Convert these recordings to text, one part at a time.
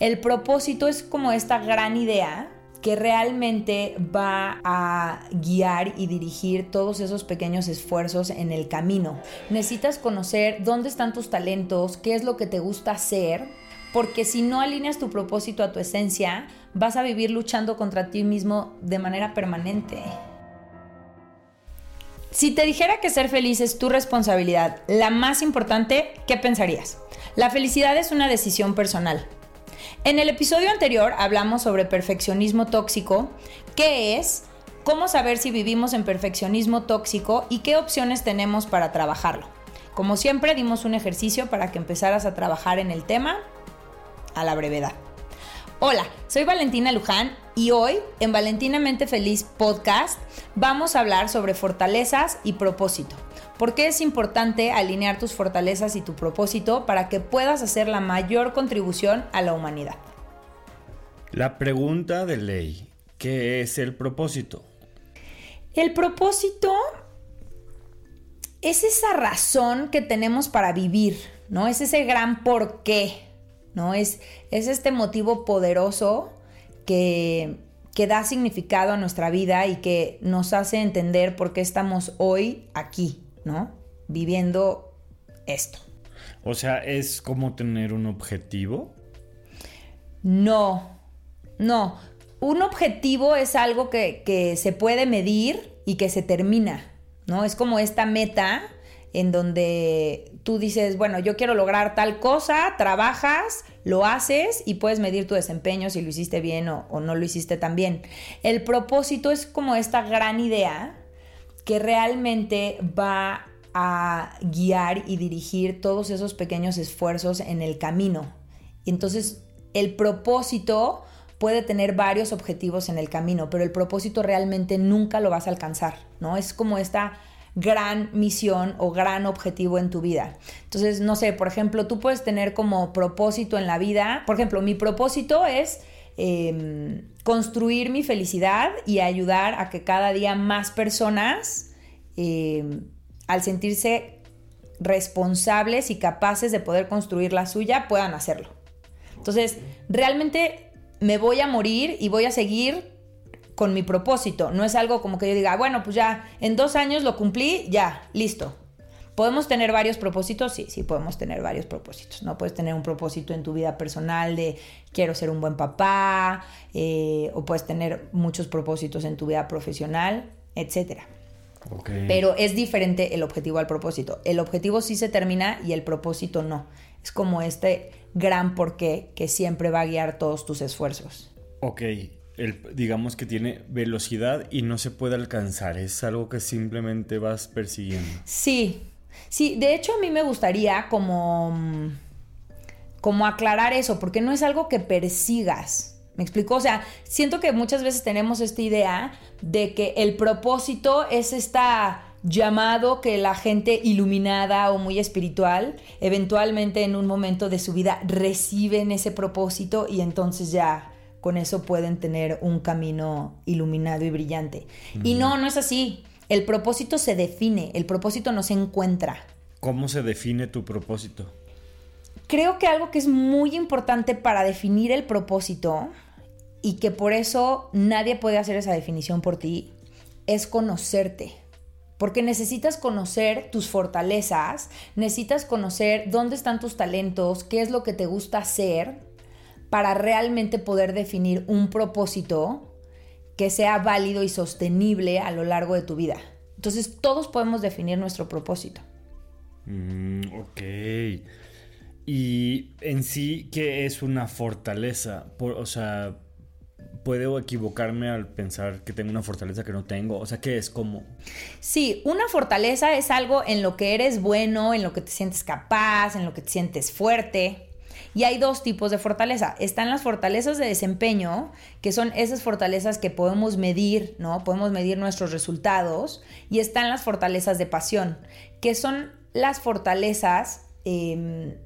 El propósito es como esta gran idea que realmente va a guiar y dirigir todos esos pequeños esfuerzos en el camino. Necesitas conocer dónde están tus talentos, qué es lo que te gusta hacer, porque si no alineas tu propósito a tu esencia, vas a vivir luchando contra ti mismo de manera permanente. Si te dijera que ser feliz es tu responsabilidad, la más importante, ¿qué pensarías? La felicidad es una decisión personal. En el episodio anterior hablamos sobre perfeccionismo tóxico, qué es, cómo saber si vivimos en perfeccionismo tóxico y qué opciones tenemos para trabajarlo. Como siempre dimos un ejercicio para que empezaras a trabajar en el tema a la brevedad. Hola, soy Valentina Luján y hoy en Valentinamente Feliz Podcast vamos a hablar sobre fortalezas y propósito. ¿Por qué es importante alinear tus fortalezas y tu propósito para que puedas hacer la mayor contribución a la humanidad? La pregunta de ley, ¿qué es el propósito? El propósito es esa razón que tenemos para vivir, ¿no? Es ese gran por qué, ¿no? Es, es este motivo poderoso que, que da significado a nuestra vida y que nos hace entender por qué estamos hoy aquí, ¿no? Viviendo esto. O sea, ¿es como tener un objetivo? No, no. Un objetivo es algo que, que, se puede medir y que se termina, ¿no? Es como esta meta en donde tú dices, bueno, yo quiero lograr tal cosa, trabajas, lo haces y puedes medir tu desempeño si lo hiciste bien o, o no lo hiciste tan bien. El propósito es como esta gran idea que realmente va a guiar y dirigir todos esos pequeños esfuerzos en el camino. Entonces el propósito puede tener varios objetivos en el camino, pero el propósito realmente nunca lo vas a alcanzar, ¿no? Es como esta gran misión o gran objetivo en tu vida. Entonces, no sé, por ejemplo, tú puedes tener como propósito en la vida, por ejemplo, mi propósito es eh, construir mi felicidad y ayudar a que cada día más personas, eh, al sentirse responsables y capaces de poder construir la suya, puedan hacerlo. Entonces, realmente me voy a morir y voy a seguir con mi propósito. No es algo como que yo diga, bueno, pues ya en dos años lo cumplí, ya, listo. ¿Podemos tener varios propósitos? Sí, sí, podemos tener varios propósitos. No puedes tener un propósito en tu vida personal de quiero ser un buen papá, eh, o puedes tener muchos propósitos en tu vida profesional, etc. Okay. Pero es diferente el objetivo al propósito. El objetivo sí se termina y el propósito no. Es como este gran porqué que siempre va a guiar todos tus esfuerzos. Ok, el, digamos que tiene velocidad y no se puede alcanzar. Es algo que simplemente vas persiguiendo. Sí, Sí, de hecho a mí me gustaría como, como aclarar eso, porque no es algo que persigas. ¿Me explico? O sea, siento que muchas veces tenemos esta idea de que el propósito es esta llamado que la gente iluminada o muy espiritual eventualmente en un momento de su vida reciben ese propósito y entonces ya con eso pueden tener un camino iluminado y brillante. Mm. Y no, no es así. El propósito se define, el propósito no se encuentra. ¿Cómo se define tu propósito? Creo que algo que es muy importante para definir el propósito y que por eso nadie puede hacer esa definición por ti es conocerte. Porque necesitas conocer tus fortalezas, necesitas conocer dónde están tus talentos, qué es lo que te gusta hacer para realmente poder definir un propósito que sea válido y sostenible a lo largo de tu vida. Entonces todos podemos definir nuestro propósito. Mm, ok. Y en sí, ¿qué es una fortaleza? o sea, ¿puedo equivocarme al pensar que tengo una fortaleza que no tengo? O sea, ¿qué es? ¿Cómo? Sí, una fortaleza es algo en lo que eres bueno, en lo que te sientes capaz, en lo que te sientes fuerte. Y hay dos tipos de fortaleza. Están las fortalezas de desempeño, que son esas fortalezas que podemos medir, ¿no? Podemos medir nuestros resultados. Y están las fortalezas de pasión, que son las fortalezas, eh,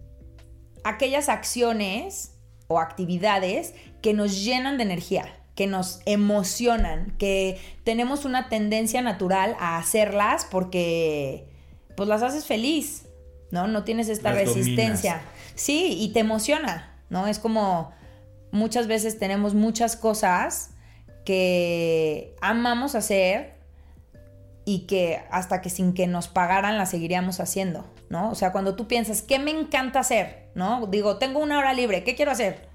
aquellas acciones o actividades que nos llenan de energía, que nos emocionan, que tenemos una tendencia natural a hacerlas porque pues las haces feliz, ¿no? No tienes esta Las resistencia. dominas. Sí, y te emociona, ¿no? Es como, muchas veces tenemos muchas cosas que amamos hacer y que hasta que sin que nos pagaran las seguiríamos haciendo, ¿no? O sea, cuando tú piensas, ¿qué me encanta hacer? ¿No? Digo, tengo una hora libre, ¿qué quiero hacer?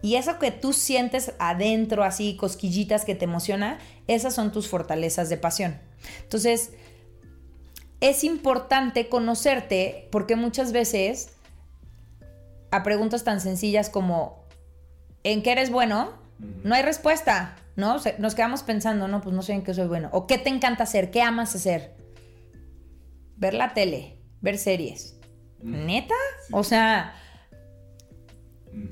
Y eso que tú sientes adentro, así, cosquillitas que te emociona, esas son tus fortalezas de pasión. Entonces, es importante conocerte porque muchas veces a preguntas tan sencillas como ¿en qué eres bueno? No hay respuesta, ¿no? Nos quedamos pensando, no, pues no sé en qué soy bueno. ¿O qué te encanta hacer? ¿Qué amas hacer? Ver la tele, ver series. ¿Neta? O sea,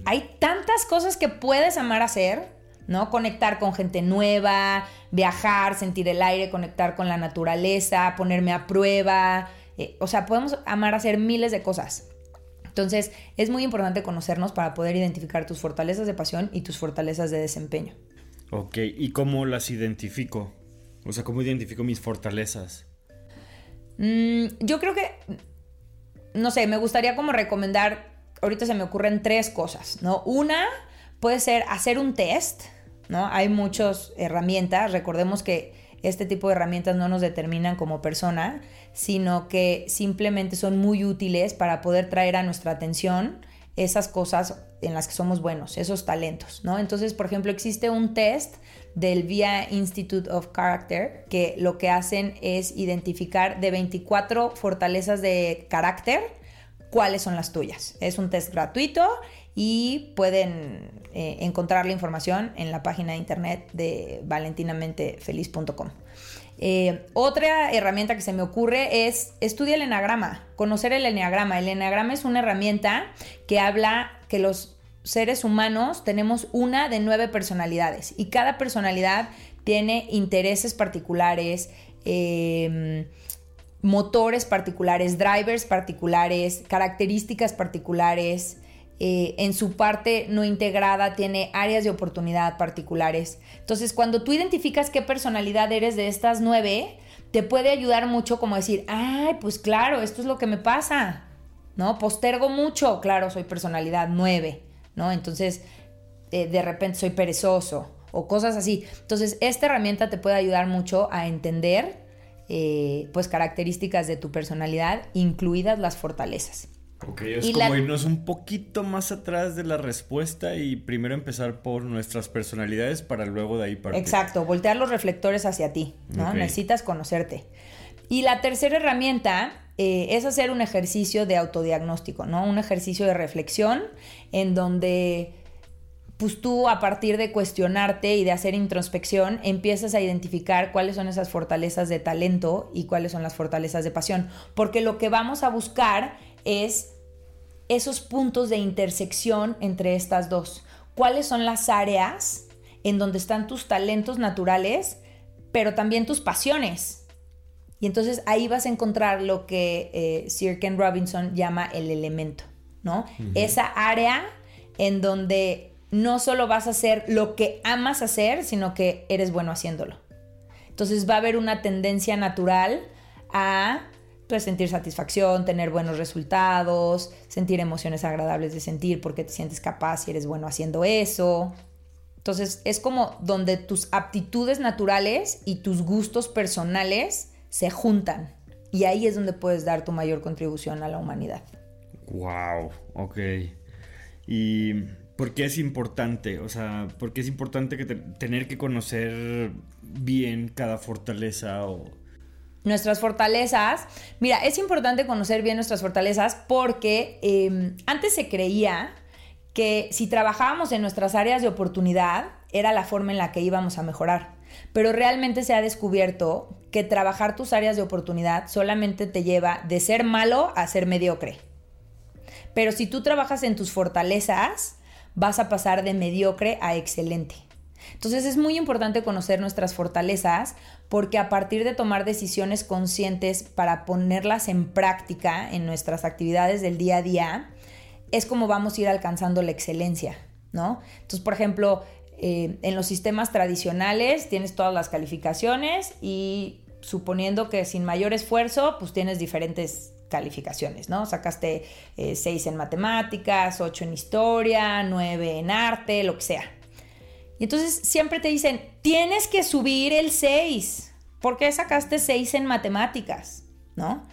hay tantas cosas que puedes amar hacer, ¿no? Conectar con gente nueva, viajar, sentir el aire, conectar con la naturaleza, ponerme a prueba. Eh, o sea, podemos amar hacer miles de cosas. Entonces, es muy importante conocernos para poder identificar tus fortalezas de pasión y tus fortalezas de desempeño. Ok, ¿y cómo las identifico? O sea, ¿cómo identifico mis fortalezas? Mm, yo creo que, no sé, me gustaría como recomendar, ahorita se me ocurren tres cosas, ¿no? Una puede ser hacer un test, ¿no? Hay muchas herramientas, recordemos que este tipo de herramientas no nos determinan como persona, sino que simplemente son muy útiles para poder traer a nuestra atención esas cosas en las que somos buenos, esos talentos, ¿no? Entonces, por ejemplo, existe un test del VIA Institute of Character que lo que hacen es identificar de 24 fortalezas de carácter cuáles son las tuyas. Es un test gratuito y pueden eh, encontrar la información en la página de internet de valentinamentefeliz.com. Eh, otra herramienta que se me ocurre es estudia el enagrama, conocer el enagrama. El enagrama es una herramienta que habla que los seres humanos tenemos una de nueve personalidades y cada personalidad tiene intereses particulares, eh, motores particulares, drivers particulares, características particulares. Eh, en su parte no integrada tiene áreas de oportunidad particulares. Entonces, cuando tú identificas qué personalidad eres de estas nueve, te puede ayudar mucho como decir, ay, pues claro, esto es lo que me pasa, ¿no? Postergo mucho, claro, soy personalidad nueve, ¿no? Entonces, eh, de repente soy perezoso o cosas así. Entonces, esta herramienta te puede ayudar mucho a entender eh, pues características de tu personalidad, incluidas las fortalezas. Ok, es como irnos un poquito más atrás de la respuesta y primero empezar por nuestras personalidades para luego de ahí partir. Exacto, voltear los reflectores hacia ti, ¿no? Necesitas conocerte. Y la tercera herramienta eh, es hacer un ejercicio de autodiagnóstico, ¿no? Un ejercicio de reflexión en donde pues tú a partir de cuestionarte y de hacer introspección empiezas a identificar cuáles son esas fortalezas de talento y cuáles son las fortalezas de pasión. Porque lo que vamos a buscar es esos puntos de intersección entre estas dos. ¿Cuáles son las áreas en donde están tus talentos naturales, pero también tus pasiones? Y entonces ahí vas a encontrar lo que eh, Sir Ken Robinson llama el elemento, ¿no? Esa área en donde no solo vas a hacer lo que amas hacer, sino que eres bueno haciéndolo. Entonces va a haber una tendencia natural a pues, sentir satisfacción, tener buenos resultados, sentir emociones agradables de sentir porque te sientes capaz y eres bueno haciendo eso. Entonces es como donde tus aptitudes naturales y tus gustos personales se juntan. Y ahí es donde puedes dar tu mayor contribución a la humanidad. Wow, ok. Y ¿Por qué es importante? O sea, ¿por qué es importante que tener que conocer bien cada fortaleza o... Nuestras fortalezas. Mira, es importante conocer bien nuestras fortalezas porque em, antes se creía que si trabajábamos en nuestras áreas de oportunidad era la forma en la que íbamos a mejorar. Pero realmente se ha descubierto que trabajar tus áreas de oportunidad solamente te lleva de ser malo a ser mediocre. Pero si tú trabajas en tus fortalezas, vas a pasar de mediocre a excelente. Entonces es muy importante conocer nuestras fortalezas porque a partir de tomar decisiones conscientes para ponerlas en práctica en nuestras actividades del día a día, es como vamos a ir alcanzando la excelencia, ¿no? Entonces, por ejemplo, eh, en los sistemas tradicionales tienes todas las calificaciones y suponiendo que sin mayor esfuerzo, pues tienes diferentes calificaciones, ¿no? Sacaste 6 eh, en matemáticas, 8 en historia, 9 en arte, lo que sea. Y entonces siempre te dicen, tienes que subir el 6. ¿Por qué sacaste 6 en matemáticas? ¿No?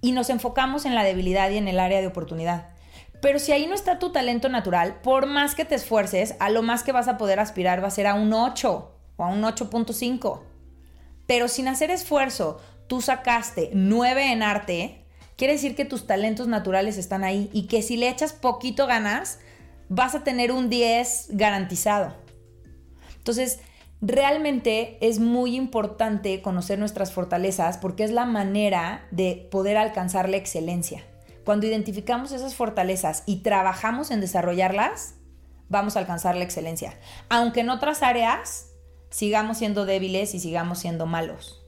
Y nos enfocamos en la debilidad y en el área de oportunidad. Pero si ahí no está tu talento natural, por más que te esfuerces, a lo más que vas a poder aspirar va a ser a un 8 o a un 8.5. Pero sin hacer esfuerzo, tú sacaste 9 en arte, quiere decir que tus talentos naturales están ahí y que si le echas poquito ganas, vas a tener un 10 garantizado. Entonces, realmente es muy importante conocer nuestras fortalezas porque es la manera de poder alcanzar la excelencia. Cuando identificamos esas fortalezas y trabajamos en desarrollarlas, vamos a alcanzar la excelencia. Aunque en otras áreas sigamos siendo débiles y sigamos siendo malos.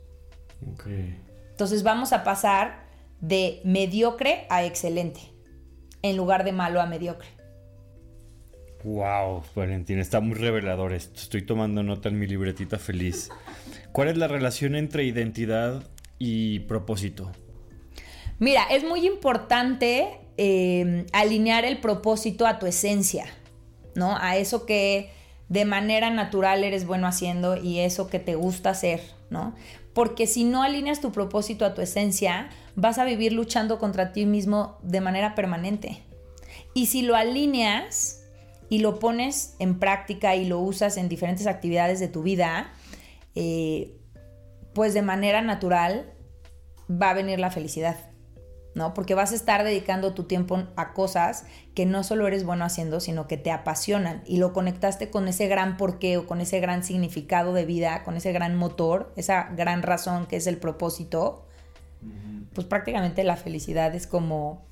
Entonces vamos a pasar de mediocre a excelente, en lugar de malo a mediocre. Wow, Valentín, está muy revelador esto. Estoy tomando nota en mi libretita feliz. ¿Cuál es la relación entre identidad y propósito? Mira, es muy importante eh, alinear el propósito a tu esencia, ¿no? A eso que de manera natural eres bueno haciendo y eso que te gusta hacer, ¿no? Porque si no alineas tu propósito a tu esencia, vas a vivir luchando contra ti mismo de manera permanente. Y si lo alineas y lo pones en práctica y lo usas en diferentes actividades de tu vida, eh, pues de manera natural va a venir la felicidad. ¿no? Porque vas a estar dedicando tu tiempo a cosas que no solo eres bueno haciendo, sino que te apasionan y lo conectaste con ese gran porqué o con ese gran significado de vida, con ese gran motor, esa gran razón que es el propósito, pues prácticamente la felicidad es como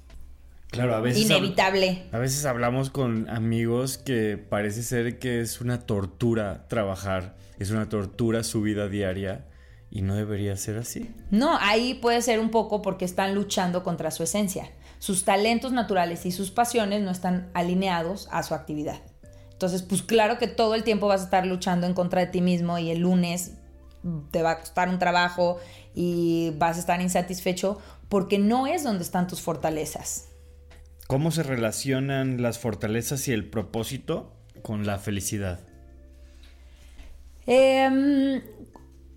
Claro, a veces inevitable. A veces hablamos con amigos que parece ser que es una tortura trabajar, es una tortura su vida diaria y no debería ser así. No, ahí puede ser un poco porque están luchando contra su esencia. Sus talentos naturales y sus pasiones no están alineados a su actividad. Entonces, pues claro que todo el tiempo vas a estar luchando en contra de ti mismo y el lunes te va a costar un trabajo y vas a estar insatisfecho porque no es donde están tus fortalezas. ¿Cómo se relacionan las fortalezas y el propósito con la felicidad? Eh,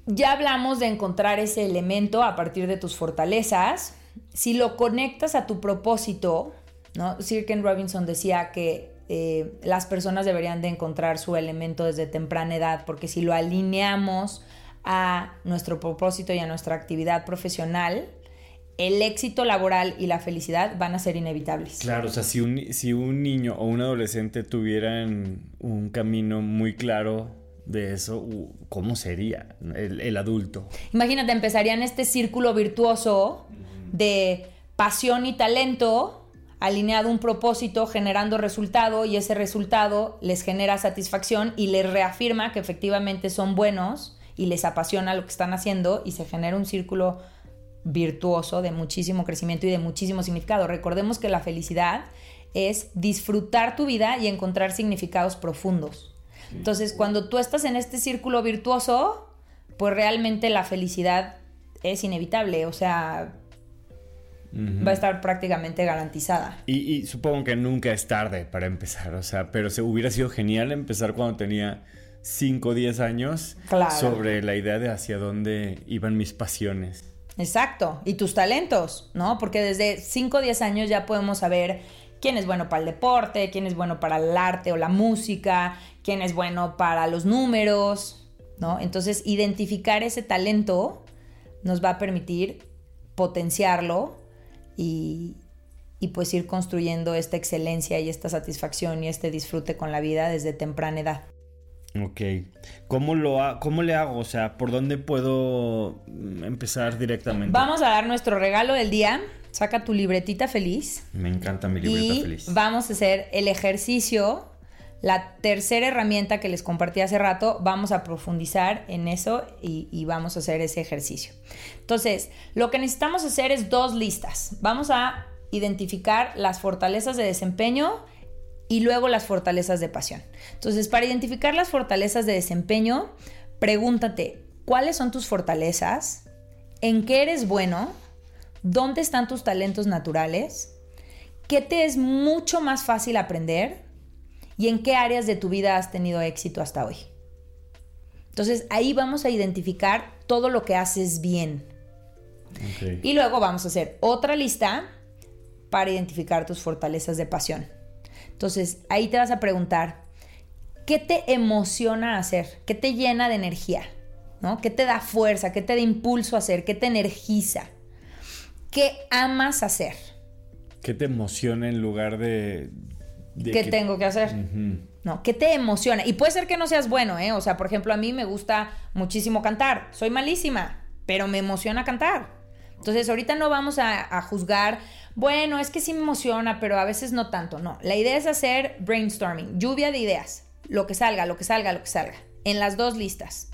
ya hablamos de encontrar ese elemento a partir de tus fortalezas. Si lo conectas a tu propósito, ¿no? Sir Ken Robinson decía que eh, las personas deberían de encontrar su elemento desde temprana edad, porque si lo alineamos a nuestro propósito y a nuestra actividad profesional, el éxito laboral y la felicidad van a ser inevitables. Claro, o sea, si un, si un niño o un adolescente tuvieran un camino muy claro de eso, ¿cómo sería el, adulto? Imagínate, empezarían este círculo virtuoso de pasión y talento alineado a un propósito, generando resultado y ese resultado les genera satisfacción y les reafirma que efectivamente son buenos y les apasiona lo que están haciendo y se genera un círculo virtuoso de muchísimo crecimiento y de muchísimo significado. Recordemos que la felicidad es disfrutar tu vida y encontrar significados profundos. Entonces, cuando tú estás en este círculo virtuoso, pues realmente la felicidad es inevitable, o sea, va a estar prácticamente garantizada. Y, supongo que nunca es tarde para empezar, o sea, pero se hubiera sido genial empezar cuando tenía 5 o 10 años sobre la idea de hacia dónde iban mis pasiones. Exacto, y tus talentos, ¿no? Porque desde 5 o 10 años ya podemos saber quién es bueno para el deporte, quién es bueno para el arte o la música, quién es bueno para los números, ¿no? Entonces, identificar ese talento nos va a permitir potenciarlo y, pues ir construyendo esta excelencia y esta satisfacción y este disfrute con la vida desde temprana edad. Ok. ¿Cómo, lo ¿Cómo le hago? O sea, ¿por dónde puedo empezar directamente? Vamos a dar nuestro regalo del día. Saca tu libretita feliz. Me encanta mi libreta y feliz. Vamos a hacer el ejercicio. La tercera herramienta que les compartí hace rato, vamos a profundizar en eso y, y vamos a hacer ese ejercicio. Entonces, lo que necesitamos hacer es dos listas. Vamos a identificar las fortalezas de desempeño y luego las fortalezas de pasión. Entonces, para identificar las fortalezas de desempeño, pregúntate, ¿cuáles son tus fortalezas? ¿En qué eres bueno? dónde están tus talentos naturales, qué te es mucho más fácil aprender y en qué áreas de tu vida has tenido éxito hasta hoy. Entonces ahí vamos a identificar todo lo que haces bien. Y luego vamos a hacer otra lista para identificar tus fortalezas de pasión. Entonces ahí te vas a preguntar, ¿qué te emociona hacer? ¿Qué te llena de energía? ¿No? ¿Qué te da fuerza? ¿Qué te da impulso a hacer? ¿Qué te energiza? ¿Qué amas hacer? ¿Qué te emociona en lugar de... ¿Qué tengo que hacer? No, ¿qué te emociona? Y puede ser que no seas bueno, ¿eh? O sea, por ejemplo, a mí me gusta muchísimo cantar. Soy malísima, pero me emociona cantar. Entonces, ahorita no vamos a, juzgar, bueno, es que sí me emociona, pero a veces no tanto. No, la idea es hacer brainstorming, lluvia de ideas. Lo que salga, lo que salga, lo que salga. En las dos listas.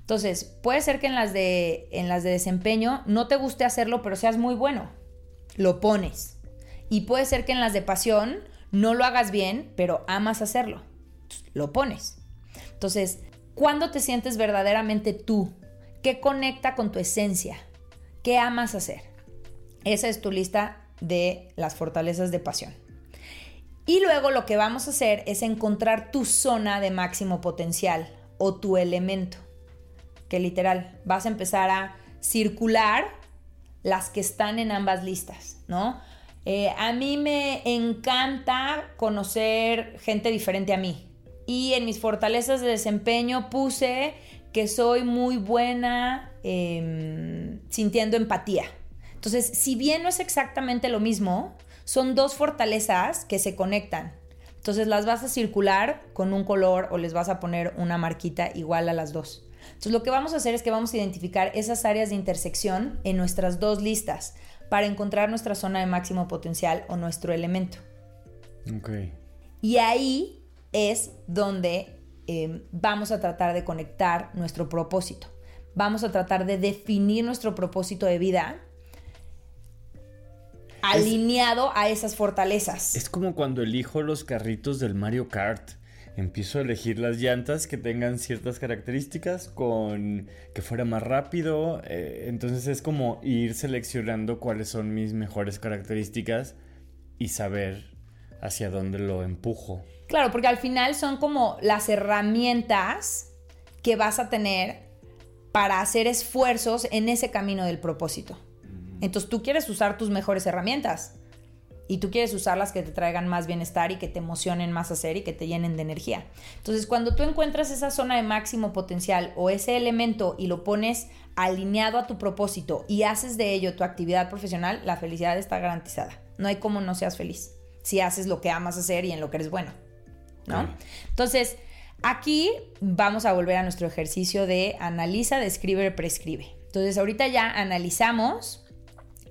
Entonces, puede ser que en las de, en las de desempeño no te guste hacerlo, pero seas muy bueno. Lo pones. Y puede ser que en las de pasión no lo hagas bien, pero amas hacerlo. Lo pones. Entonces, ¿cuándo te sientes verdaderamente tú? ¿Qué conecta con tu esencia? ¿Qué amas hacer? Esa es tu lista de las fortalezas de pasión. Y luego lo que vamos a hacer es encontrar tu zona de máximo potencial o tu elemento. Que literal, vas a empezar a circular las que están en ambas listas, ¿no? Eh, a mí me encanta conocer gente diferente a mí. Y en mis fortalezas de desempeño puse que soy muy buena em, sintiendo empatía. Entonces, si bien no es exactamente lo mismo, son dos fortalezas que se conectan. Entonces las vas a circular con un color o les vas a poner una marquita igual a las dos. Entonces lo que vamos a hacer es que vamos a identificar esas áreas de intersección en nuestras dos listas para encontrar nuestra zona de máximo potencial o nuestro elemento. Y ahí es donde em, vamos a tratar de conectar nuestro propósito. Vamos a tratar de definir nuestro propósito de vida alineado a esas fortalezas. Es como cuando elijo los carritos del Mario Kart empiezo a elegir las llantas que tengan ciertas características con que fuera más rápido. Eh, entonces es como ir seleccionando cuáles son mis mejores características y saber hacia dónde lo empujo. Claro, porque al final son como las herramientas que vas a tener para hacer esfuerzos en ese camino del propósito. Entonces tú quieres usar tus mejores herramientas y tú quieres usarlas que te traigan más bienestar y que te emocionen más hacer y que te llenen de energía. Entonces, cuando tú encuentras esa zona de máximo potencial o ese elemento y lo pones alineado a tu propósito y haces de ello tu actividad profesional, la felicidad está garantizada. No hay como no seas feliz si haces lo que amas hacer y en lo que eres bueno. ¿No? Entonces, aquí vamos a volver a nuestro ejercicio de analiza, describe, prescribe. Entonces, ahorita ya analizamos,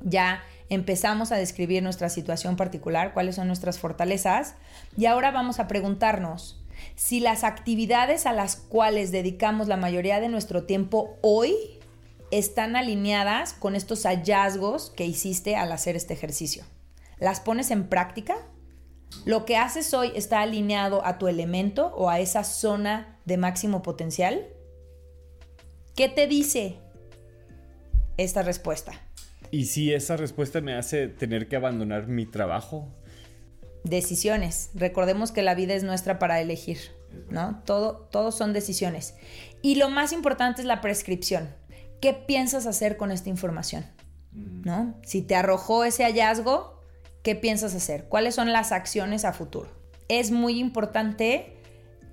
ya empezamos a describir nuestra situación particular, cuáles son nuestras fortalezas, y ahora vamos a preguntarnos si las actividades a las cuales dedicamos la mayoría de nuestro tiempo hoy están alineadas con estos hallazgos que hiciste al hacer este ejercicio. ¿Las pones en práctica? ¿Lo que haces hoy está alineado a tu elemento o a esa zona de máximo potencial? ¿Qué te dice esta respuesta? ¿Y si esa respuesta me hace tener que abandonar mi trabajo? Decisiones. Recordemos que la vida es nuestra para elegir, ¿no? Todo, todo son decisiones. Y lo más importante es la prescripción. ¿Qué piensas hacer con esta información? ¿No? Si te arrojó ese hallazgo, ¿qué piensas hacer? ¿Cuáles son las acciones a futuro? Es muy importante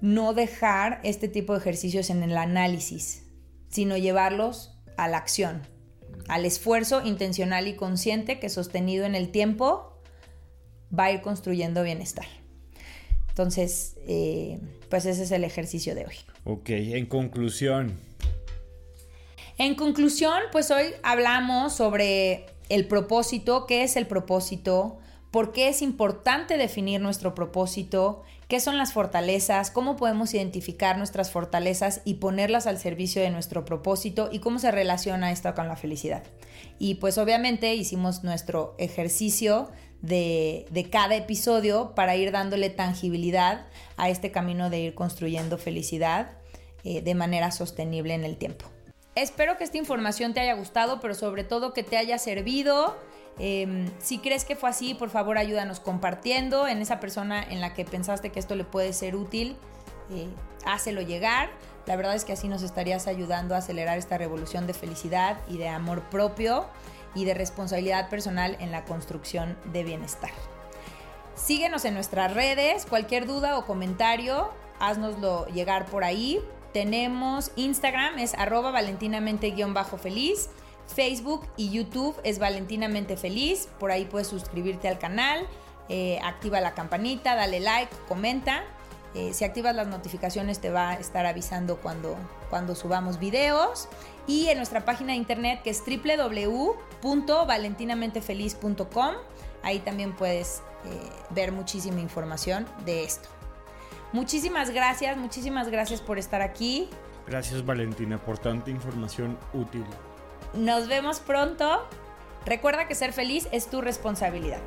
no dejar este tipo de ejercicios en el análisis, sino llevarlos a la acción, al esfuerzo intencional y consciente que sostenido en el tiempo va a ir construyendo bienestar. Entonces, eh, pues ese es el ejercicio de hoy. Ok, en conclusión. En conclusión, pues hoy hablamos sobre el propósito, qué es el propósito, por qué es importante definir nuestro propósito, qué son las fortalezas, cómo podemos identificar nuestras fortalezas y ponerlas al servicio de nuestro propósito y cómo se relaciona esto con la felicidad. Y pues obviamente hicimos nuestro ejercicio de, cada episodio para ir dándole tangibilidad a este camino de ir construyendo felicidad eh, de manera sostenible en el tiempo. Espero que esta información te haya gustado, pero sobre todo que te haya servido. Em, si crees que fue así, por favor ayúdanos compartiendo en esa persona en la que pensaste que esto le puede ser útil. Eh, hácelo llegar. La verdad es que así nos estarías ayudando a acelerar esta revolución de felicidad y de amor propio y de responsabilidad personal en la construcción de bienestar. Síguenos en nuestras redes, cualquier duda o comentario, haznoslo llegar por ahí. Tenemos Instagram, es arroba valentinamente-feliz. Facebook y YouTube es Valentinamente Feliz. Por ahí puedes suscribirte al canal, eh, activa la campanita, dale like, comenta. Eh, si activas las notificaciones te va a estar avisando cuando, cuando subamos videos. Y en nuestra página de internet que es www.valentinamentefeliz.com. Ahí también puedes eh, ver muchísima información de esto. Muchísimas gracias, muchísimas gracias por estar aquí. Gracias Valentina por tanta información útil. Nos vemos pronto. Recuerda que ser feliz es tu responsabilidad.